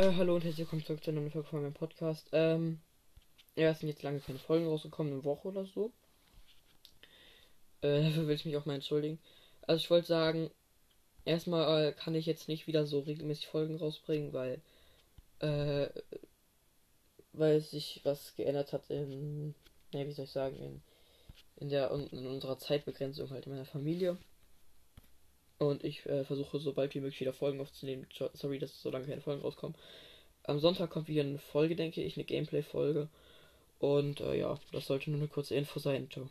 Äh, hallo und herzlich willkommen zurück zu einer neuen Folge von meinem Podcast. Ähm, ja, es sind jetzt lange keine Folgen rausgekommen, eine Woche oder so. Äh, dafür will ich mich auch mal entschuldigen. Also ich wollte sagen, erstmal äh, kann ich jetzt nicht wieder so regelmäßig Folgen rausbringen, weil, äh, weil sich was geändert hat in, ne, wie soll ich sagen, in, in der, in unserer Zeitbegrenzung halt in meiner Familie. Und ich äh, versuche so bald wie möglich wieder Folgen aufzunehmen. Sorry, dass so lange keine Folgen rauskommen. Am Sonntag kommt wieder eine Folge, denke ich, eine Gameplay-Folge. Und äh, ja, das sollte nur eine kurze Info sein. Ciao.